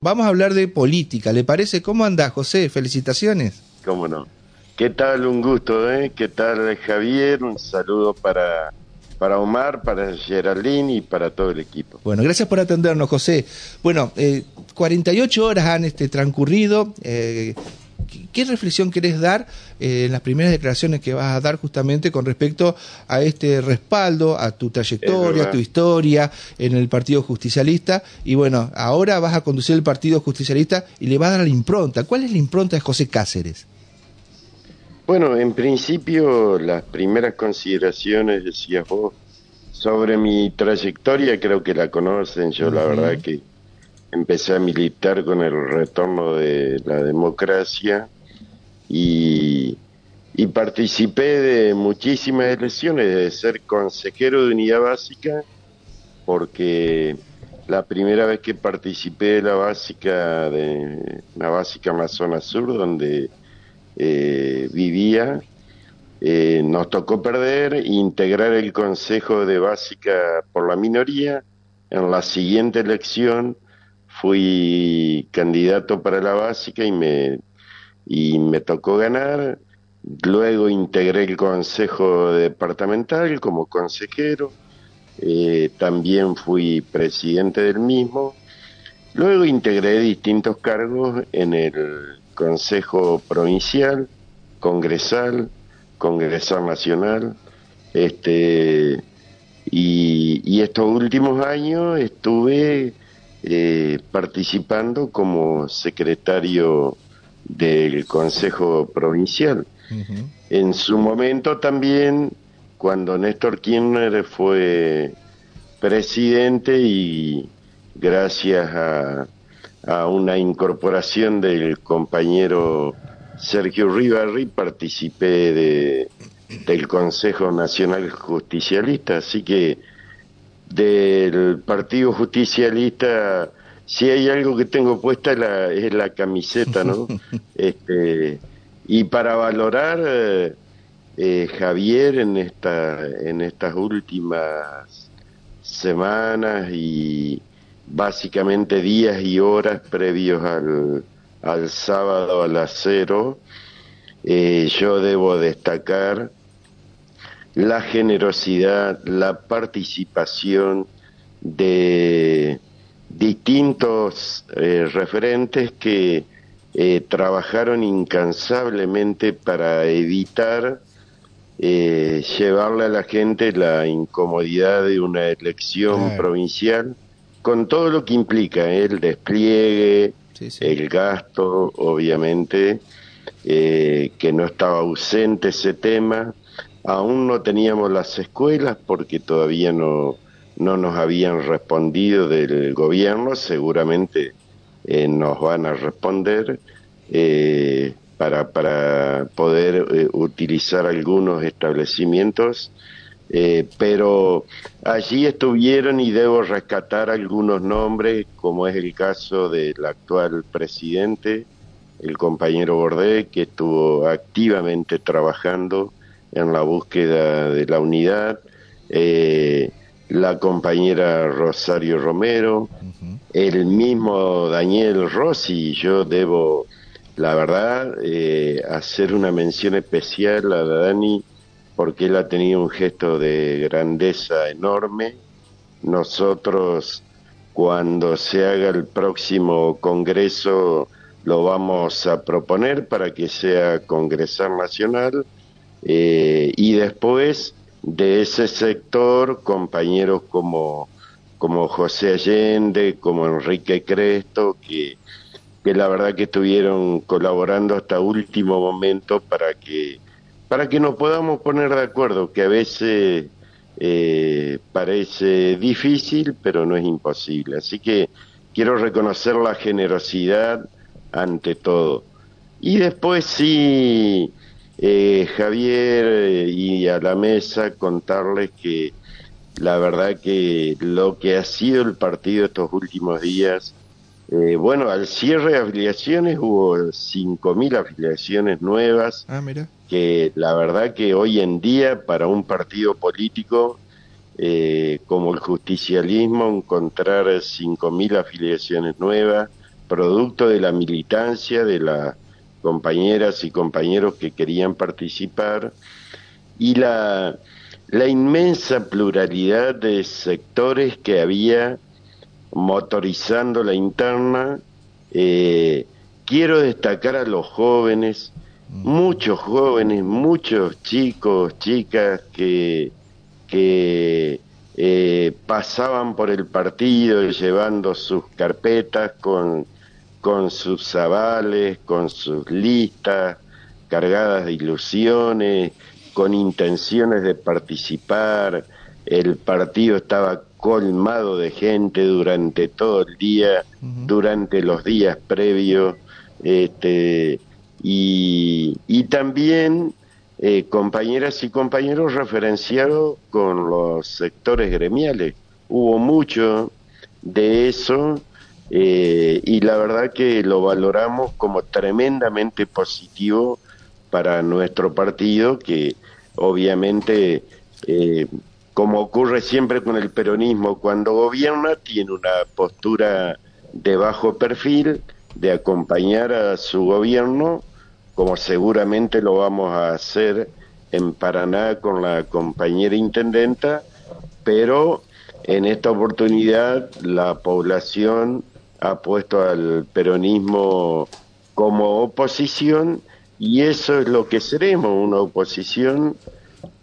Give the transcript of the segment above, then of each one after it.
Vamos a hablar de política, ¿le parece? ¿Cómo anda, José? Felicitaciones. ¿Cómo no? ¿Qué tal? Un gusto, ¿eh? ¿Qué tal, Javier? Un saludo para, para Omar, para Geraldine y para todo el equipo. Bueno, gracias por atendernos, José. Bueno, eh, 48 horas han este, transcurrido. Eh, ¿Qué reflexión querés dar eh, en las primeras declaraciones que vas a dar justamente con respecto a este respaldo, a tu trayectoria, a tu historia en el Partido Justicialista? Y bueno, ahora vas a conducir el Partido Justicialista y le vas a dar la impronta. ¿Cuál es la impronta de José Cáceres? Bueno, en principio las primeras consideraciones, decías vos, sobre mi trayectoria creo que la conocen. Yo la verdad que empecé a militar con el retorno de la democracia y, participé de muchísimas elecciones, de ser consejero de unidad básica, porque la primera vez que participé de la básica, de la básica zona sur, donde eh, vivía, eh, nos tocó perder, integrar el consejo de básica por la minoría. En la siguiente elección fui candidato para la básica y me, y me tocó ganar. Luego integré el consejo departamental como consejero. Eh, también fui presidente del mismo. Luego integré distintos cargos en el consejo provincial, congresal, congresal nacional. Este, y, y estos últimos años estuve eh, participando como secretario del Consejo Provincial. En su momento también, cuando Néstor Kirchner fue presidente y gracias a, a una incorporación del compañero Sergio Rivarri, participé de, del Consejo Nacional Justicialista, así que del Partido Justicialista, si hay algo que tengo puesta es la, es la camiseta, ¿no? este, y para valorar eh, Javier en esta en estas últimas semanas y básicamente días y horas previos al, al sábado a las cero, eh, yo debo destacar la generosidad, la participación de distintos eh, referentes que eh, trabajaron incansablemente para evitar eh, llevarle a la gente la incomodidad de una elección provincial, con todo lo que implica el despliegue, el gasto, obviamente, que no estaba ausente ese tema, Aún no teníamos las escuelas porque todavía no, no nos habían respondido del gobierno, seguramente eh, nos van a responder eh, para, para poder eh, utilizar algunos establecimientos, pero allí estuvieron y debo rescatar algunos nombres, como es el caso del actual presidente, el compañero Bordé, que estuvo activamente trabajando en la búsqueda de la unidad, eh, la compañera Rosario Romero, el mismo Daniel Rossi, yo debo, la verdad, eh, hacer una mención especial a Dani porque él ha tenido un gesto de grandeza enorme. Nosotros, cuando se haga el próximo Congreso, lo vamos a proponer para que sea Congresal Nacional eh, y después de ese sector, compañeros como, como José Allende, como Enrique Cresto, que, que la verdad que estuvieron colaborando hasta último momento para que, para que nos podamos poner de acuerdo, que a veces eh, parece difícil, pero no es imposible. Así que quiero reconocer la generosidad ante todo. Y después sí eh, Javier eh, y a la mesa contarles que la verdad que lo que ha sido el partido estos últimos días, eh, bueno, al cierre de afiliaciones hubo 5.000 afiliaciones nuevas, ah, que la verdad que hoy en día para un partido político como el justicialismo encontrar 5.000 afiliaciones nuevas, producto de la militancia de las compañeras y compañeros que querían participar y la, la inmensa pluralidad de sectores que había motorizando la interna. Eh, quiero destacar a los jóvenes, muchos jóvenes, muchos chicos, chicas que, que eh, pasaban por el partido llevando sus carpetas con, con sus avales, con sus listas cargadas de ilusiones, con intenciones de participar. El partido estaba colmado de gente durante todo el día, durante los días previos, este, y, y también eh, compañeras y compañeros referenciados con los sectores gremiales. Hubo mucho de eso eh, y la verdad que lo valoramos como tremendamente positivo para nuestro partido que obviamente eh, como ocurre siempre con el peronismo, cuando gobierna tiene una postura de bajo perfil, de acompañar a su gobierno, como seguramente lo vamos a hacer en Paraná con la compañera intendenta, pero en esta oportunidad la población ha puesto al peronismo como oposición y eso es lo que seremos, una oposición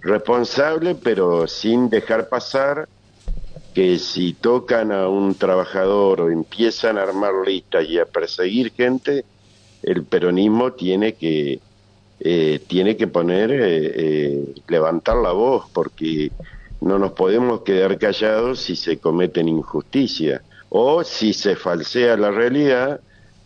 responsable, pero sin dejar pasar que si tocan a un trabajador o empiezan a armar listas y a perseguir gente, el peronismo tiene que eh, tiene que poner eh, eh, levantar la voz porque no nos podemos quedar callados si se cometen injusticias o si se falsea la realidad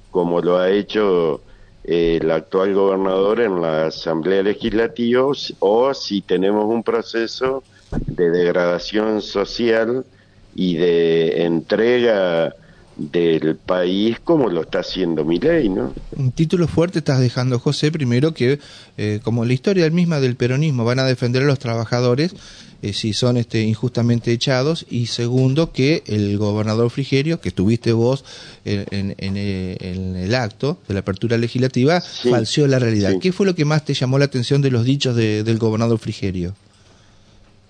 como lo ha hecho el actual gobernador en la Asamblea Legislativa o si tenemos un proceso de degradación social y de entrega del país como lo está haciendo mi ley, ¿no? Un título fuerte estás dejando, José, primero que, eh, como la historia misma del peronismo, van a defender a los trabajadores eh, si son este, injustamente echados, y segundo que el gobernador Frigerio, que estuviste vos en, en, el acto de la apertura legislativa, falseó la realidad. ¿Qué fue lo que más te llamó la atención de los dichos del gobernador Frigerio?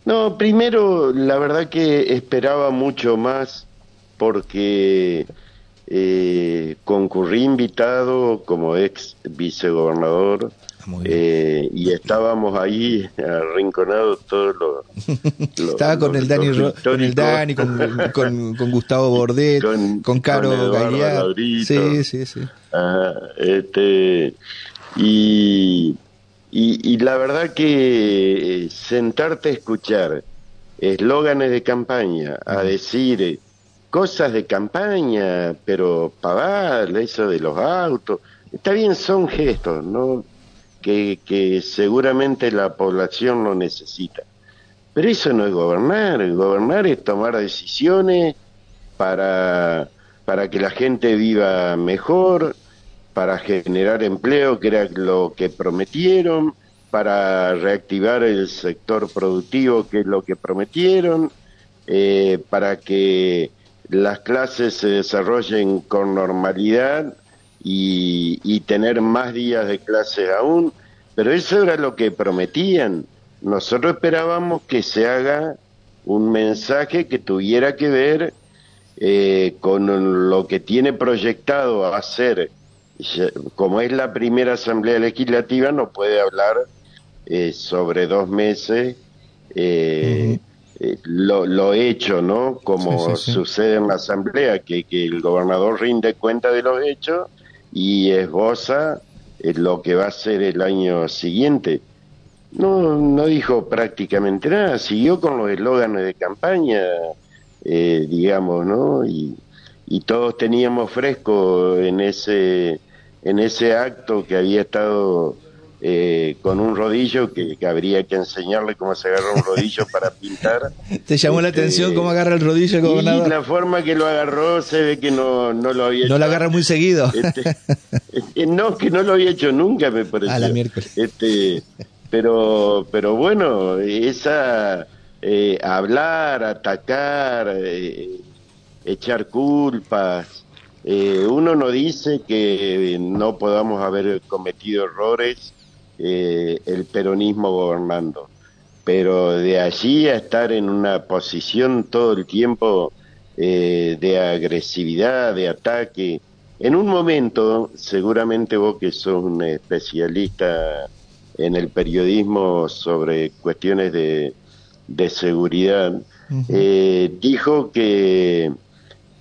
No, primero, la verdad que esperaba mucho más porque eh, concurrí invitado como ex vicegobernador ah, eh, y estábamos ahí arrinconados todos los, estaba con, el Dani, con el Dani con, con, Gustavo Bordet con, Caro Galear sí sí sí. Este y, y, y la verdad que sentarte a escuchar eslóganes de campaña a decir cosas de campaña, pero pagar eso de los autos, está bien, son gestos, ¿no? Que, que seguramente la población lo necesita. Pero eso no es gobernar, gobernar es tomar decisiones para, para que la gente viva mejor, para generar empleo, que era lo que prometieron, para reactivar el sector productivo, que es lo que prometieron, eh, para que las clases se desarrollen con normalidad y, tener más días de clase aún, pero eso era lo que prometían. Nosotros esperábamos que se haga un mensaje que tuviera que ver eh, con lo que tiene proyectado hacer. Como es la primera asamblea legislativa, no puede hablar eh, sobre dos meses eh, eh, lo, lo, hecho, ¿no? Como sucede en la Asamblea, que, que, el gobernador rinde cuenta de los hechos y esboza eh, lo que va a ser el año siguiente. No, no dijo prácticamente nada, siguió con los eslóganes de campaña, eh, digamos, ¿no? Y, y todos teníamos fresco en ese, en ese acto que había estado eh, con un rodillo que, habría que enseñarle cómo se agarra un rodillo para pintar. ¿Te llamó la este, atención cómo agarra el rodillo el gobernador? Y la forma que lo agarró se ve que no, no lo había hecho. No lo agarra muy seguido. Este, eh, no, que no lo había hecho nunca, me parece. A la miércoles. Este, pero, pero bueno, esa eh, hablar, atacar, echar culpas, eh, uno no dice que no podamos haber cometido errores eh, el peronismo gobernando, pero de allí a estar en una posición todo el tiempo eh, de agresividad, de ataque, en un momento, seguramente vos que sos un especialista en el periodismo sobre cuestiones de, seguridad, dijo que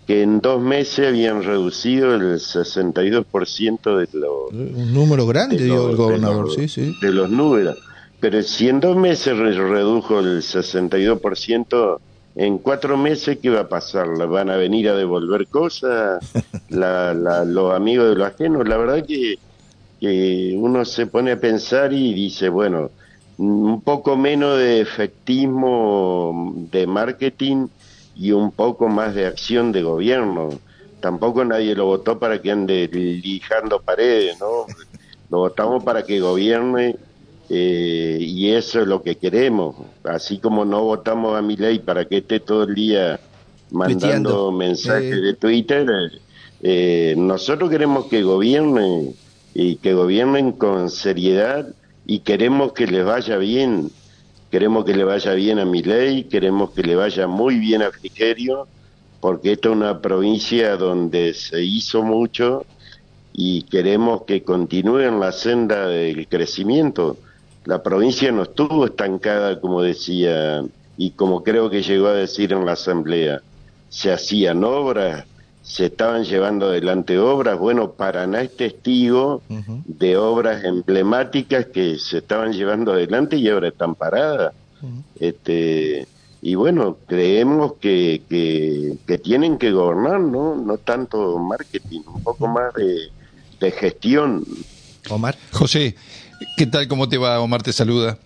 que en dos meses habían reducido el 62% de los... Un número grande, dio el gobernador, sí, sí. De los números. Pero si en dos meses redujo el 62%, en cuatro meses, ¿qué va a pasar? ¿Van a venir a devolver cosas la, los amigos de los ajenos? La verdad que, que uno se pone a pensar y dice, bueno, un poco menos de efectismo de marketing y un poco más de acción de gobierno. Tampoco nadie lo votó para que ande lijando paredes, ¿no? Lo votamos para que gobierne eh, y eso es lo que queremos. Así como no votamos a mi ley para que esté todo el día mandando mensajes de Twitter, eh, nosotros queremos que gobierne y que gobiernen con seriedad y queremos que les vaya bien Queremos que le vaya bien a ley, queremos que le vaya muy bien a Frigerio, porque esta es una provincia donde se hizo mucho y queremos que continúe en la senda del crecimiento. La provincia no estuvo estancada, como decía, y como creo que llegó a decir en la asamblea. Se hacían obras, se estaban llevando adelante obras. Bueno, Paraná es testigo de obras emblemáticas que se estaban llevando adelante y ahora están paradas. este, y bueno, creemos que, que, tienen que gobernar, ¿no? No tanto marketing, un poco más de, de gestión. Omar. José, ¿qué tal? ¿Cómo te va? Omar te saluda.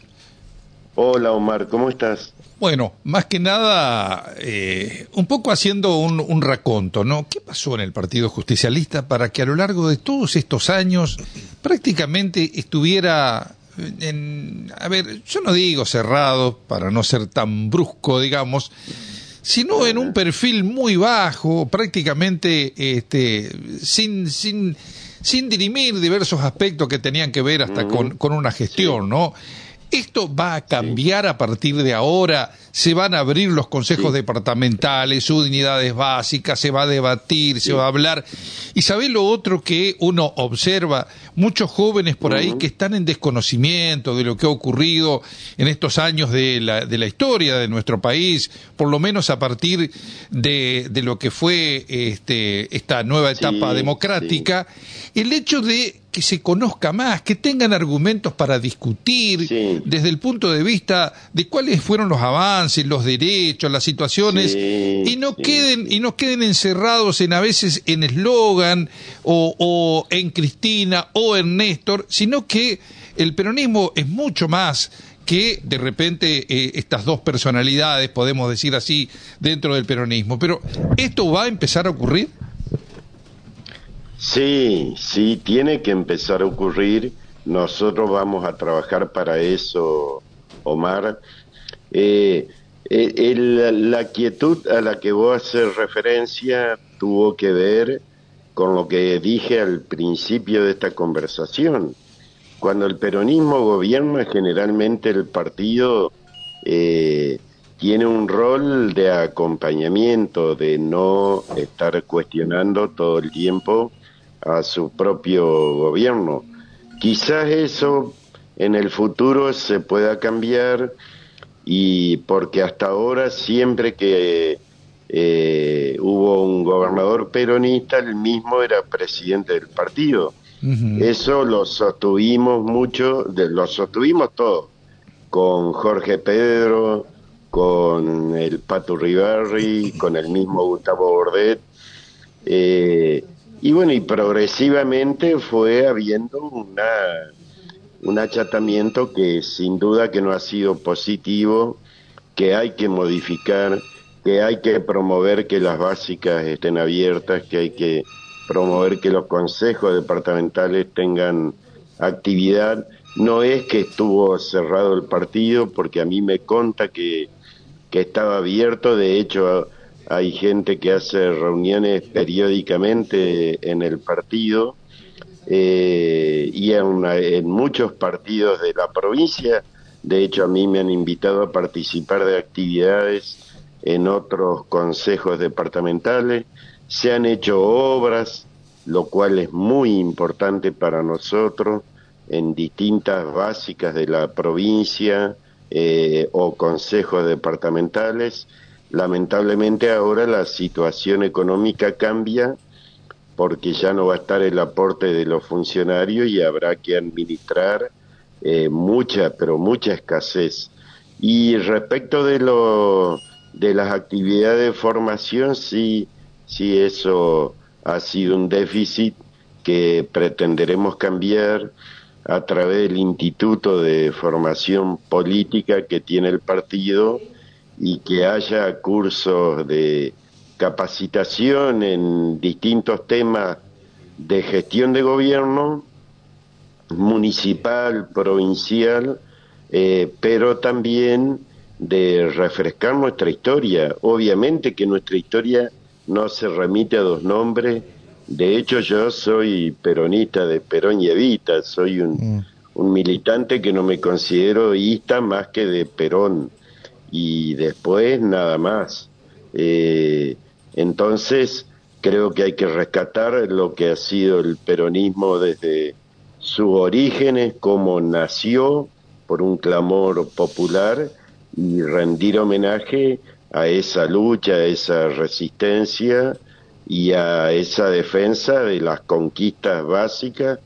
Hola Omar, ¿cómo estás? Bueno, más que nada, eh, un poco haciendo un, raconto, ¿no? ¿Qué pasó en el Partido Justicialista para que a lo largo de todos estos años prácticamente estuviera en, a ver, yo no digo cerrado para no ser tan brusco, digamos, sino en un perfil muy bajo, prácticamente este, sin, sin, sin dirimir diversos aspectos que tenían que ver hasta con, con, una gestión, ¿no? Esto va a cambiar a partir de ahora se van a abrir los consejos departamentales, unidades básicas, se va a debatir, se va a hablar. Y sabe lo otro que uno observa, muchos jóvenes por ahí que están en desconocimiento de lo que ha ocurrido en estos años de la, de la historia de nuestro país, por lo menos a partir de, de lo que fue este, esta nueva etapa democrática, el hecho de que se conozca más, que tengan argumentos para discutir desde el punto de vista de cuáles fueron los avances, los derechos, las situaciones y no queden y no queden encerrados en a veces en eslogan o, en Cristina o en Néstor, sino que el peronismo es mucho más que de repente eh, estas dos personalidades, podemos decir así, dentro del peronismo. Pero ¿esto va a empezar a ocurrir? Sí, sí, tiene que empezar a ocurrir. Nosotros vamos a trabajar para eso, Omar. Eh, eh la quietud a la que vos haces referencia tuvo que ver con lo que dije al principio de esta conversación. Cuando el peronismo gobierna, generalmente el partido eh, tiene un rol de acompañamiento, de no estar cuestionando todo el tiempo a su propio gobierno. Quizás eso en el futuro se pueda cambiar y porque hasta ahora siempre que eh, hubo un gobernador peronista, el mismo era presidente del partido. Eso lo sostuvimos mucho, lo sostuvimos todo, con Jorge Pedro, con el Pato Ribarri, con el mismo Gustavo Bordet. Eh, y bueno, y progresivamente fue habiendo una, un achatamiento que sin duda que no ha sido positivo, que hay que modificar, que hay que promover que las básicas estén abiertas, que hay que promover que los consejos departamentales tengan actividad. No es que estuvo cerrado el partido, porque a mí me conta que, que estaba abierto, de hecho hay gente que hace reuniones periódicamente en el partido eh, y en, muchos partidos de la provincia. De hecho, a mí me han invitado a participar de actividades en otros consejos departamentales. Se han hecho obras, lo cual es muy importante para nosotros en distintas básicas de la provincia eh, o consejos departamentales. Lamentablemente ahora la situación económica cambia porque ya no va a estar el aporte de los funcionarios y habrá que administrar eh, mucha, pero mucha escasez. Y respecto de lo de las actividades de formación, sí, sí eso ha sido un déficit que pretenderemos cambiar a través del Instituto de Formación Política que tiene el partido y que haya cursos de capacitación en distintos temas de gestión de gobierno, municipal, provincial, eh, pero también de refrescar nuestra historia. Obviamente que nuestra historia no se remite a dos nombres, de hecho, yo soy peronista de Perón y Evita, soy un, mm. un militante que no me considero ista más que de Perón, y después nada más. Eh, entonces, creo que hay que rescatar lo que ha sido el peronismo desde sus orígenes, cómo nació por un clamor popular y rendir homenaje a esa lucha, a esa resistencia y a esa defensa de las conquistas básicas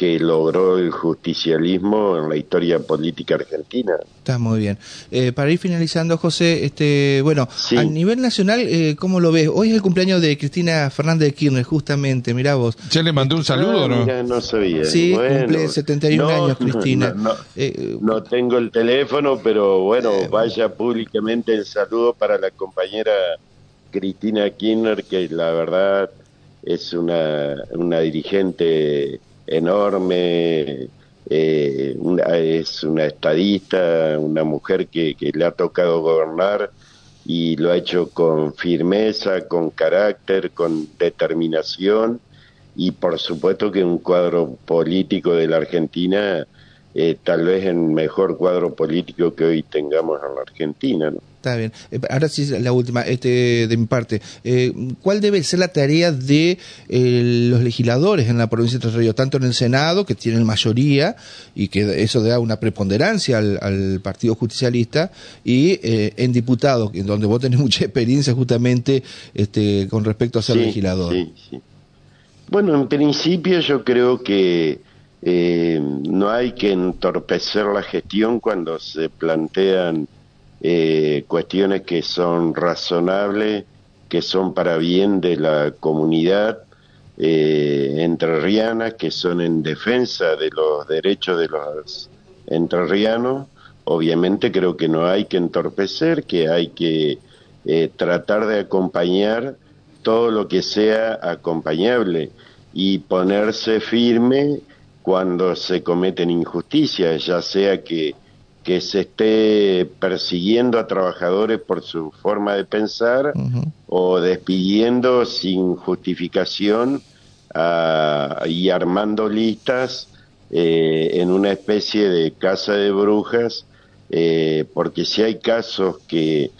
que logró el justicialismo en la historia política argentina. Está muy bien. Eh, para ir finalizando, José, este, bueno, a nivel nacional, eh, ¿cómo lo ves? Hoy es el cumpleaños de Cristina Fernández de Kirchner, justamente, mirá vos. ¿Ya le mandó un saludo no? no sabía. Sí, cumple 71 años, Cristina. Eh, no, tengo el teléfono, pero bueno, vaya públicamente el saludo para la compañera Cristina Kirchner, que la verdad es una, una dirigente enorme, eh, es una estadista, una mujer que, que le ha tocado gobernar y lo ha hecho con firmeza, con carácter, con determinación y por supuesto que un cuadro político de la Argentina, eh, tal vez el mejor cuadro político que hoy tengamos en la Argentina. ¿no? Está bien. Eh, ahora sí, la última, este, de mi parte. Eh, ¿Cuál debe ser la tarea de eh, los legisladores en la provincia de Ríos, tanto en el Senado, que tienen mayoría, y que eso da una preponderancia al, Partido Justicialista, y en diputados, en donde vos tenés mucha experiencia justamente este, con respecto a ser legislador? Sí, sí. Bueno, en principio yo creo que no hay que entorpecer la gestión cuando se plantean eh, cuestiones que son razonables, que son para bien de la comunidad eh, entrerriana, que son en defensa de los derechos de los entrerrianos. Obviamente creo que no hay que entorpecer, que hay que eh, tratar de acompañar todo lo que sea acompañable y ponerse firme cuando se cometen injusticias, ya sea que que se esté persiguiendo a trabajadores por su forma de pensar o despidiendo sin justificación y armando listas eh, en una especie de casa de brujas, eh, porque si hay casos que,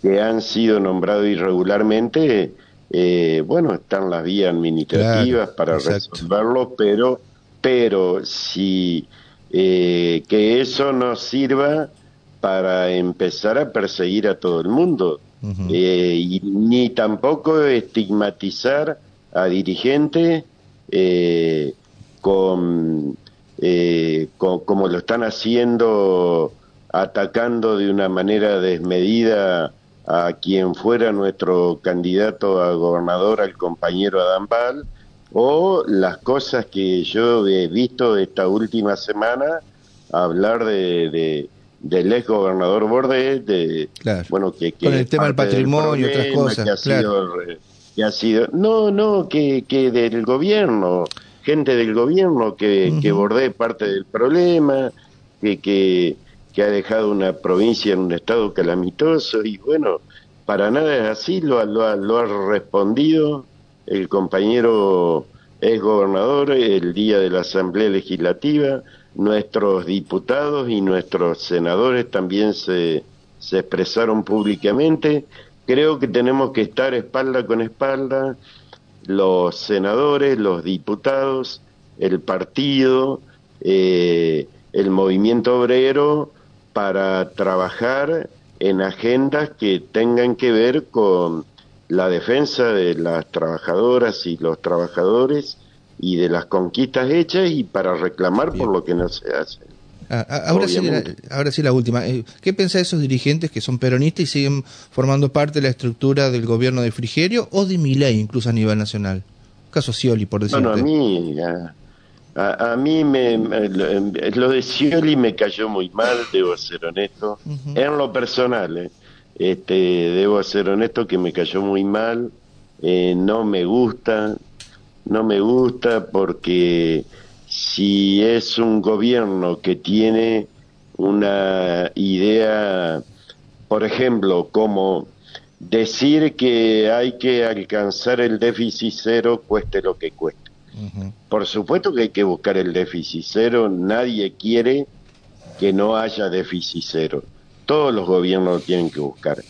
que han sido nombrados irregularmente, eh, bueno, están las vías administrativas para resolverlo, pero, pero si eh, que eso nos sirva para empezar a perseguir a todo el mundo. Eh, y ni tampoco estigmatizar a dirigentes eh, con, como lo están haciendo atacando de una manera desmedida a quien fuera nuestro candidato a gobernador, al compañero Adán Val, o las cosas que yo he visto esta última semana, hablar de, del ex gobernador Bordet, de, bueno, que, Con el tema del patrimonio y otras cosas, que ha, sido, que ha sido, no, no, que, que del gobierno, gente del gobierno, que, uh que Bordet parte del problema, que, que, que ha dejado una provincia en un estado calamitoso, y bueno, para nada es así, lo, lo, lo ha respondido el compañero ex gobernador el día de la Asamblea Legislativa, nuestros diputados y nuestros senadores también se, se expresaron públicamente. Creo que tenemos que estar espalda con espalda, los senadores, los diputados, el partido, eh, el movimiento obrero, para trabajar en agendas que tengan que ver con la defensa de las trabajadoras y los trabajadores y de las conquistas hechas y para reclamar por lo que no se hace. Ah, ah, ahora, sí, la, ahora sí la última. Eh, ¿Qué piensa de esos dirigentes que son peronistas y siguen formando parte de la estructura del gobierno de Frigerio o de Milei incluso a nivel nacional? Caso Scioli, por decirlo. Bueno, a mí, a, a mí me, lo de Scioli me cayó muy mal, debo ser honesto, en lo personal. Eh. Este, debo ser honesto que me cayó muy mal, eh, no me gusta, no me gusta porque si es un gobierno que tiene una idea, por ejemplo, como decir que hay que alcanzar el déficit cero cueste lo que cueste. Por supuesto que hay que buscar el déficit cero, nadie quiere que no haya déficit cero todos los gobiernos lo tienen que buscar,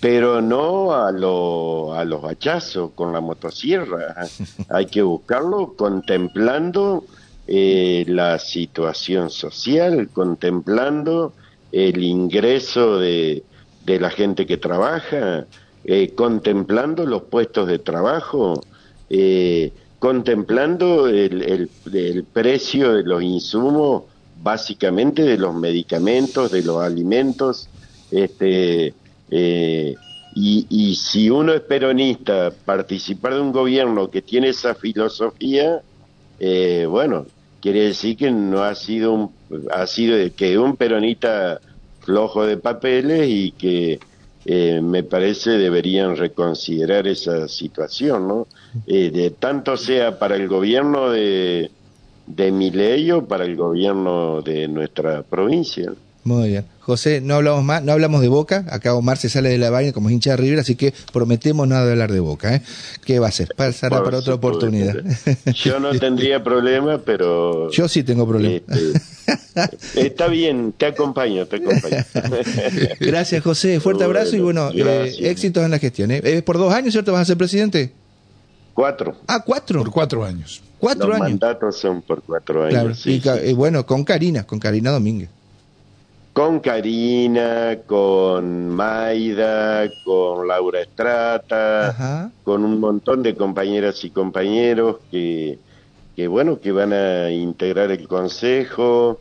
pero no a, lo, a los hachazos con la motosierra. Hay que buscarlo contemplando eh, la situación social, contemplando el ingreso de, de la gente que trabaja, eh, contemplando los puestos de trabajo, eh, contemplando el, el, el, precio de los insumos básicamente de los medicamentos, de los alimentos, este, eh, y, y, si uno es peronista, participar de un gobierno que tiene esa filosofía, eh, bueno, quiere decir que no ha sido un, ha sido que un peronista flojo de papeles y que eh, me parece deberían reconsiderar esa situación, ¿no? Eh, de tanto sea para el gobierno de de mi ley o para el gobierno de nuestra provincia. Muy bien. José, no hablamos más, no hablamos de Boca. Acá Omar se sale de la vaina como hincha de River, así que prometemos nada de hablar de Boca. ¿eh? ¿Qué va a ser? Pasará para otra oportunidad. Yo no tendría problema, pero... Yo sí tengo problema. Este, está bien, te acompaño, te acompaño. Gracias, José. Fuerte abrazo y bueno, eh, éxitos en la gestión. ¿eh? ¿Es por dos años, cierto? ¿Vas a ser presidente? Cuatro. Ah, cuatro. Por cuatro años. Cuatro Los años. mandatos son por cuatro años. y, y, bueno, con Karina, con Karina Domínguez. Con Karina, con Maida, con Laura Estrata, Ajá. con un montón de compañeras y compañeros que, que bueno, que van a integrar el consejo,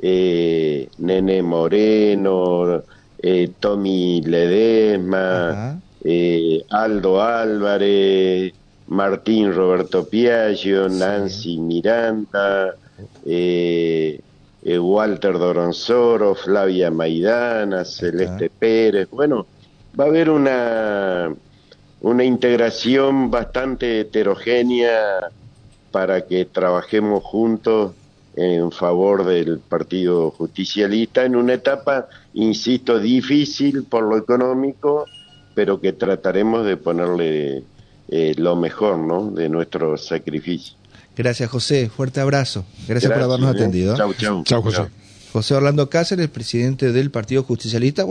eh, Nene Moreno, eh, Tommy Ledesma, eh, Aldo Álvarez, Martín Roberto Piaggio. Nancy Miranda, eh, eh, Walter Doronzoro, Flavia Maidana, Celeste. Pérez. Bueno, va a haber una, una integración bastante heterogénea para que trabajemos juntos en favor del Partido Justicialista en una etapa, insisto, difícil por lo económico, pero que trataremos de ponerle eh, lo mejor ¿no? de nuestro sacrificio. Gracias, José. Fuerte abrazo. Gracias, Gracias por habernos eh. atendido. Chau, chau. Chau, José. José Orlando Cáceres, presidente del Partido Justicialista.